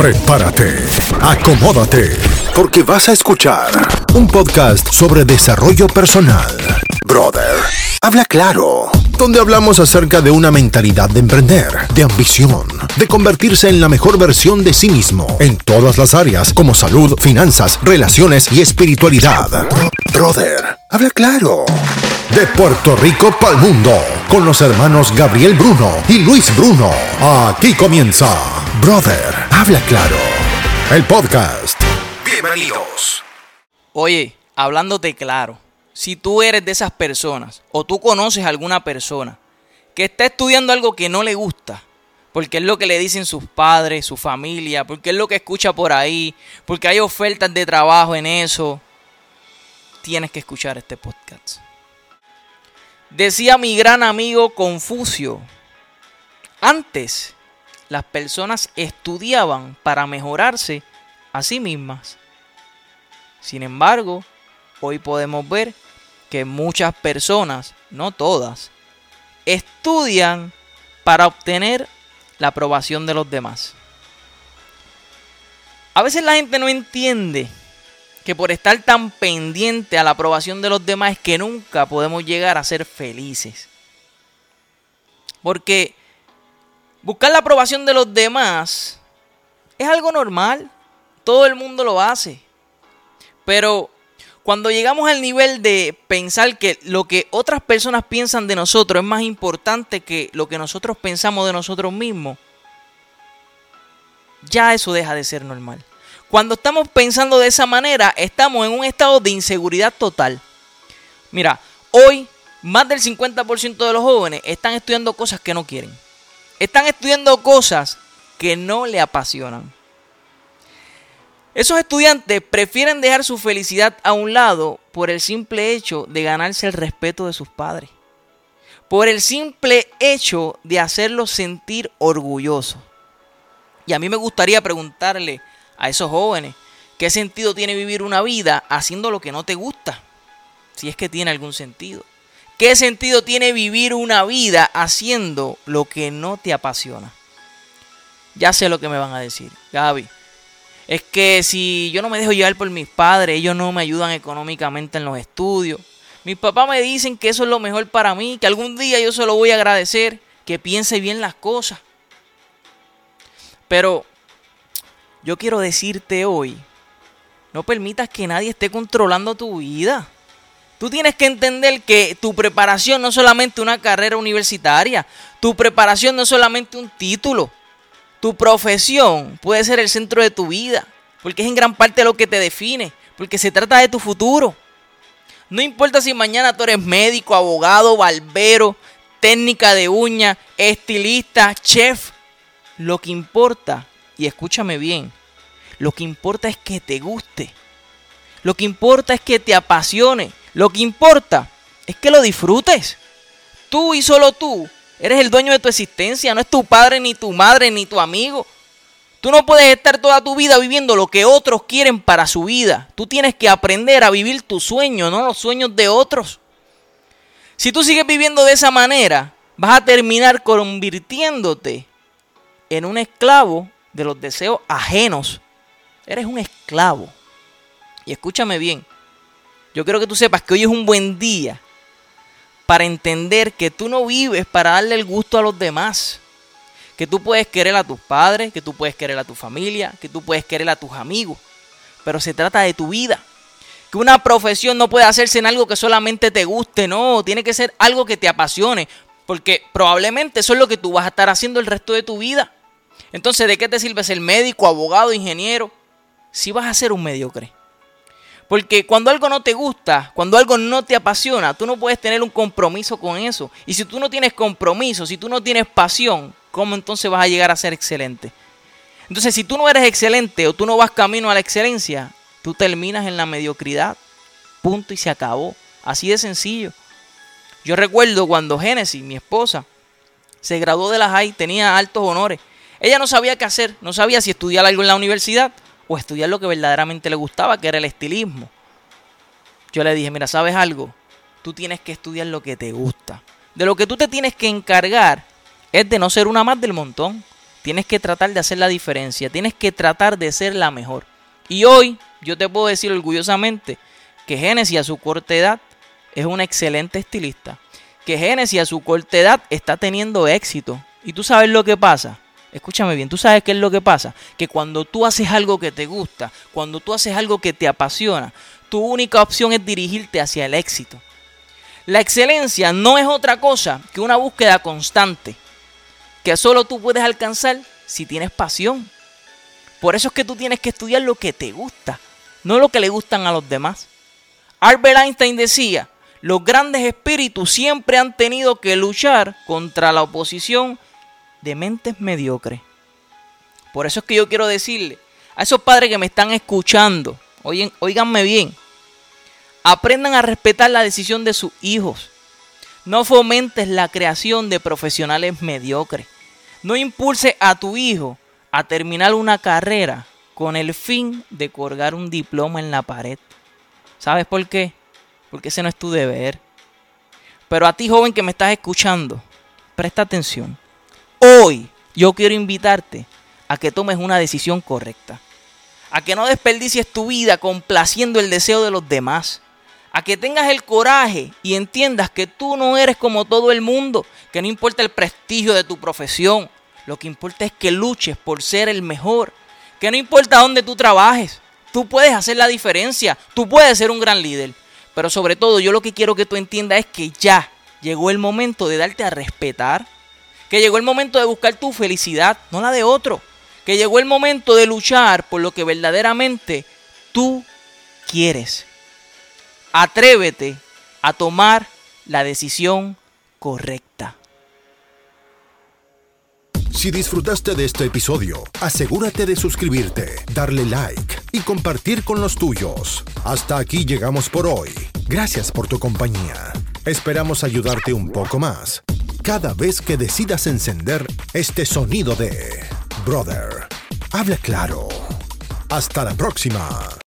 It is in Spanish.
Prepárate, acomódate, porque vas a escuchar un podcast sobre desarrollo personal. Brother, habla claro, donde hablamos acerca de una mentalidad de emprender, de ambición, de convertirse en la mejor versión de sí mismo en todas las áreas como salud, finanzas, relaciones y espiritualidad. Brother, habla claro. De Puerto Rico para el mundo, con los hermanos Gabriel Bruno y Luis Bruno. Aquí comienza Brother, habla claro. El podcast. Bienvenidos. Oye, hablándote claro, si tú eres de esas personas o tú conoces a alguna persona que está estudiando algo que no le gusta, porque es lo que le dicen sus padres, su familia, porque es lo que escucha por ahí, porque hay ofertas de trabajo en eso, tienes que escuchar este podcast. Decía mi gran amigo Confucio, antes las personas estudiaban para mejorarse a sí mismas. Sin embargo, hoy podemos ver que muchas personas, no todas, estudian para obtener la aprobación de los demás. A veces la gente no entiende que por estar tan pendiente a la aprobación de los demás es que nunca podemos llegar a ser felices. Porque buscar la aprobación de los demás es algo normal. Todo el mundo lo hace. Pero cuando llegamos al nivel de pensar que lo que otras personas piensan de nosotros es más importante que lo que nosotros pensamos de nosotros mismos, ya eso deja de ser normal. Cuando estamos pensando de esa manera, estamos en un estado de inseguridad total. Mira, hoy más del 50% de los jóvenes están estudiando cosas que no quieren. Están estudiando cosas que no le apasionan. Esos estudiantes prefieren dejar su felicidad a un lado por el simple hecho de ganarse el respeto de sus padres. Por el simple hecho de hacerlos sentir orgullosos. Y a mí me gustaría preguntarle a esos jóvenes, ¿qué sentido tiene vivir una vida haciendo lo que no te gusta? Si es que tiene algún sentido. ¿Qué sentido tiene vivir una vida haciendo lo que no te apasiona? Ya sé lo que me van a decir, Gaby. Es que si yo no me dejo llevar por mis padres, ellos no me ayudan económicamente en los estudios. Mis papás me dicen que eso es lo mejor para mí, que algún día yo se lo voy a agradecer, que piense bien las cosas. Pero yo quiero decirte hoy, no permitas que nadie esté controlando tu vida. Tú tienes que entender que tu preparación no es solamente una carrera universitaria, tu preparación no es solamente un título, tu profesión puede ser el centro de tu vida, porque es en gran parte lo que te define, porque se trata de tu futuro. No importa si mañana tú eres médico, abogado, barbero, técnica de uña, estilista, chef, lo que importa y escúchame bien, lo que importa es que te guste. Lo que importa es que te apasione. Lo que importa es que lo disfrutes. Tú y solo tú eres el dueño de tu existencia. No es tu padre, ni tu madre, ni tu amigo. Tú no puedes estar toda tu vida viviendo lo que otros quieren para su vida. Tú tienes que aprender a vivir tu sueño, no los sueños de otros. Si tú sigues viviendo de esa manera, vas a terminar convirtiéndote en un esclavo de los deseos ajenos. Eres un esclavo. Y escúchame bien. Yo quiero que tú sepas que hoy es un buen día para entender que tú no vives para darle el gusto a los demás. Que tú puedes querer a tus padres, que tú puedes querer a tu familia, que tú puedes querer a tus amigos. Pero se trata de tu vida. Que una profesión no puede hacerse en algo que solamente te guste, no, tiene que ser algo que te apasione. Porque probablemente eso es lo que tú vas a estar haciendo el resto de tu vida. Entonces, ¿de qué te sirve ser médico, abogado, ingeniero? Si vas a ser un mediocre. Porque cuando algo no te gusta, cuando algo no te apasiona, tú no puedes tener un compromiso con eso. Y si tú no tienes compromiso, si tú no tienes pasión, ¿cómo entonces vas a llegar a ser excelente? Entonces, si tú no eres excelente o tú no vas camino a la excelencia, tú terminas en la mediocridad. Punto y se acabó. Así de sencillo. Yo recuerdo cuando Génesis, mi esposa, se graduó de la high, tenía altos honores. Ella no sabía qué hacer, no sabía si estudiar algo en la universidad o estudiar lo que verdaderamente le gustaba, que era el estilismo. Yo le dije, mira, ¿sabes algo? Tú tienes que estudiar lo que te gusta. De lo que tú te tienes que encargar es de no ser una más del montón. tienes que tratar de hacer la diferencia, tienes que tratar de ser la mejor. Y hoy yo te puedo decir orgullosamente que Génesis a su corta edad es una excelente estilista. Que Génesis a su corta edad está teniendo éxito. Y tú sabes lo que pasa. Escúchame bien, tú sabes qué es lo que pasa. Que cuando tú haces algo que te gusta, cuando tú haces algo que te apasiona, tu única opción es dirigirte hacia el éxito. La excelencia no es otra cosa que una búsqueda constante que solo tú puedes alcanzar si tienes pasión. Por eso es que tú tienes que estudiar lo que te gusta, no lo que le gustan a los demás. Albert Einstein decía, los grandes espíritus siempre han tenido que luchar contra la oposición de mentes mediocres. Por eso es que yo quiero decirle a esos padres que me están escuchando, oigan, oíganme bien, aprendan a respetar la decisión de sus hijos. No fomentes la creación de profesionales mediocres. No impulse a tu hijo a terminar una carrera con el fin de colgar un diploma en la pared. ¿Sabes por qué? Porque ese no es tu deber. Pero a ti, joven que me estás escuchando, presta atención. Hoy yo quiero invitarte a que tomes una decisión correcta. A que no desperdicies tu vida complaciendo el deseo de los demás. A que tengas el coraje y entiendas que tú no eres como todo el mundo. Que no importa el prestigio de tu profesión. Lo que importa es que luches por ser el mejor. Que no importa dónde tú trabajes. Tú puedes hacer la diferencia. Tú puedes ser un gran líder. Pero sobre todo yo lo que quiero que tú entiendas es que ya llegó el momento de darte a respetar que llegó el momento de buscar tu felicidad, no la de otro. Que llegó el momento de luchar por lo que verdaderamente tú quieres. Atrévete a tomar la decisión correcta. Si disfrutaste de este episodio, asegúrate de suscribirte, darle like y compartir con los tuyos. Hasta aquí llegamos por hoy. Gracias por tu compañía. Esperamos ayudarte un poco más cada vez que decidas encender este sonido de Brother. Habla claro. Hasta la próxima.